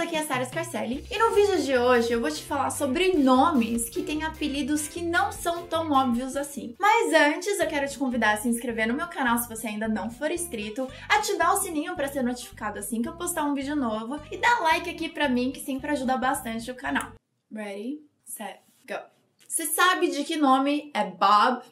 aqui é a Sara Scarcelli e no vídeo de hoje eu vou te falar sobre nomes que têm apelidos que não são tão óbvios assim. Mas antes eu quero te convidar a se inscrever no meu canal se você ainda não for inscrito, ativar o sininho para ser notificado assim que eu postar um vídeo novo e dar like aqui pra mim que sempre ajuda bastante o canal. Ready, set, go! Você sabe de que nome é Bob?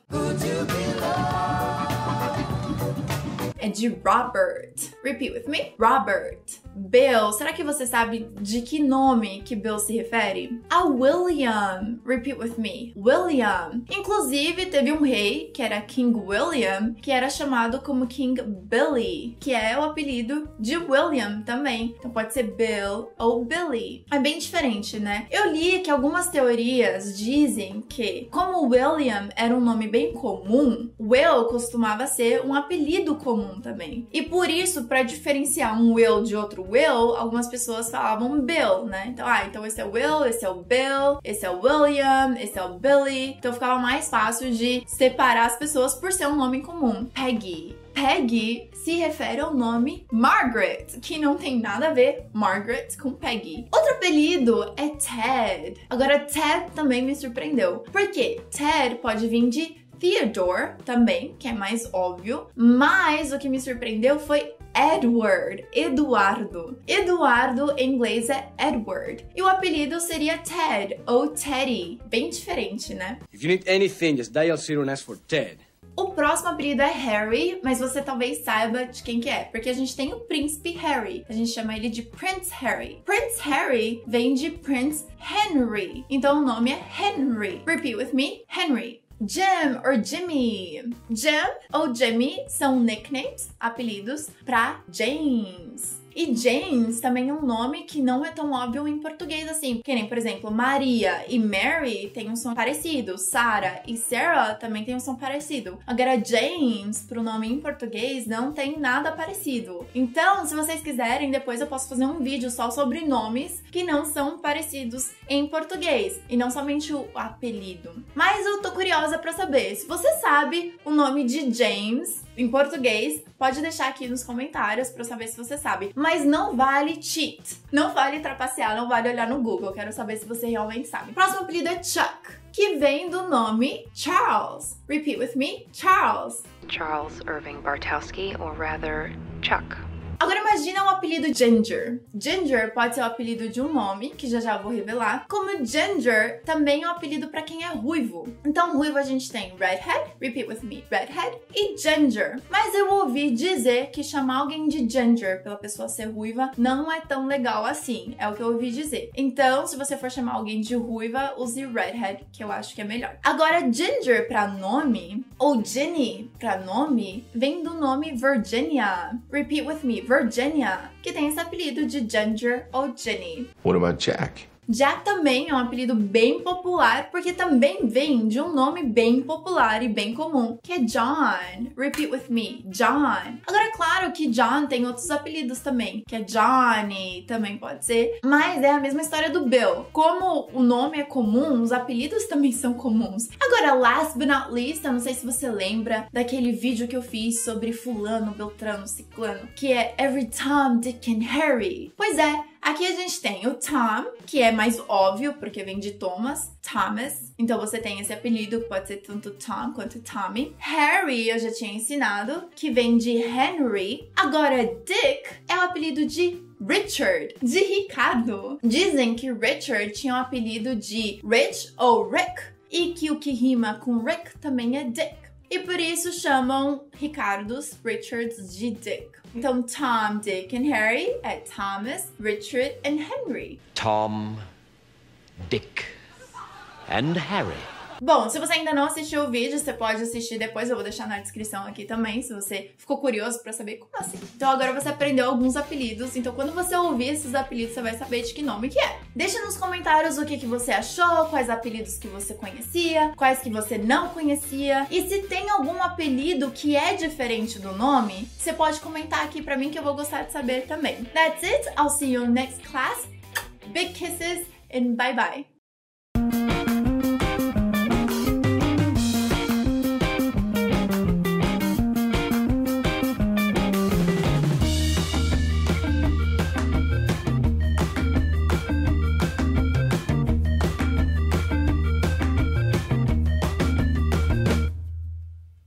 É de Robert. Repeat with me. Robert. Bill. Será que você sabe de que nome que Bill se refere? A William. Repeat with me. William. Inclusive, teve um rei, que era King William, que era chamado como King Billy, que é o apelido de William também. Então pode ser Bill ou Billy. É bem diferente, né? Eu li que algumas teorias dizem que, como William era um nome bem comum, Will costumava ser um apelido comum também. E por isso, para diferenciar um Will de outro Will, algumas pessoas falavam Bill, né? Então, ah, então esse é o Will, esse é o Bill, esse é o William, esse é o Billy. Então ficava mais fácil de separar as pessoas por ser um nome comum. Peggy. Peggy se refere ao nome Margaret, que não tem nada a ver Margaret com Peggy. Outro apelido é Ted. Agora, Ted também me surpreendeu. Porque Ted pode vir de Theodore também, que é mais óbvio, mas o que me surpreendeu foi Edward, Eduardo. Eduardo em inglês é Edward. E o apelido seria Ted ou Teddy. Bem diferente, né? If you need anything, just dial zero and ask for Ted. O próximo apelido é Harry, mas você talvez saiba de quem que é, porque a gente tem o príncipe Harry. A gente chama ele de Prince Harry. Prince Harry vem de Prince Henry. Então o nome é Henry. Repeat with me. Henry. Jim or Jimmy. Jim ou Jimmy são nicknames, apelidos para James. E James também é um nome que não é tão óbvio em português assim. Que nem, por exemplo, Maria e Mary têm um som parecido. Sarah e Sarah também têm um som parecido. Agora, James, pro nome em português, não tem nada parecido. Então, se vocês quiserem, depois eu posso fazer um vídeo só sobre nomes que não são parecidos em português. E não somente o apelido. Mas eu tô curiosa para saber. Se você sabe o nome de James em português, pode deixar aqui nos comentários para eu saber se você sabe. Mas não vale cheat, não vale trapacear, não vale olhar no Google. Quero saber se você realmente sabe. Próximo apelido é Chuck, que vem do nome Charles. Repeat with me, Charles. Charles Irving Bartowski, or rather, Chuck. Agora imagina o apelido Ginger. Ginger pode ser o apelido de um nome, que já já vou revelar, como Ginger também é um apelido para quem é ruivo. Então, ruivo a gente tem redhead, repeat with me, redhead, e ginger. Mas eu ouvi dizer que chamar alguém de ginger pela pessoa ser ruiva não é tão legal assim, é o que eu ouvi dizer. Então, se você for chamar alguém de ruiva, use redhead, que eu acho que é melhor. Agora, ginger para nome, ou Ginny para nome, vem do nome Virginia. Repeat with me, Virginia, que tem esse apelido de Ginger ou Jenny. What about Jack? Jack também é um apelido bem popular, porque também vem de um nome bem popular e bem comum, que é John. Repeat with me, John. Agora, é claro que John tem outros apelidos também, que é Johnny, também pode ser, mas é a mesma história do Bill. Como o nome é comum, os apelidos também são comuns. Agora, last but not least, eu não sei se você lembra daquele vídeo que eu fiz sobre fulano, beltrano, ciclano, que é Every Tom, Dick and Harry. Pois é, Aqui a gente tem o Tom, que é mais óbvio, porque vem de Thomas, Thomas. Então você tem esse apelido, pode ser tanto Tom quanto Tommy. Harry, eu já tinha ensinado, que vem de Henry. Agora, Dick é o apelido de Richard, de Ricardo. Dizem que Richard tinha o apelido de Rich ou Rick, e que o que rima com Rick também é Dick. E por isso chamam Ricardos, Richards de Dick. Então, Tom, Dick and Harry é Thomas, Richard and Henry. Tom, Dick, and Harry. Bom, se você ainda não assistiu o vídeo, você pode assistir depois, eu vou deixar na descrição aqui também, se você ficou curioso para saber como assim. Então agora você aprendeu alguns apelidos, então quando você ouvir esses apelidos, você vai saber de que nome que é. Deixa nos comentários o que, que você achou, quais apelidos que você conhecia, quais que você não conhecia, e se tem algum apelido que é diferente do nome, você pode comentar aqui para mim que eu vou gostar de saber também. That's it, I'll see you next class. Big kisses and bye bye.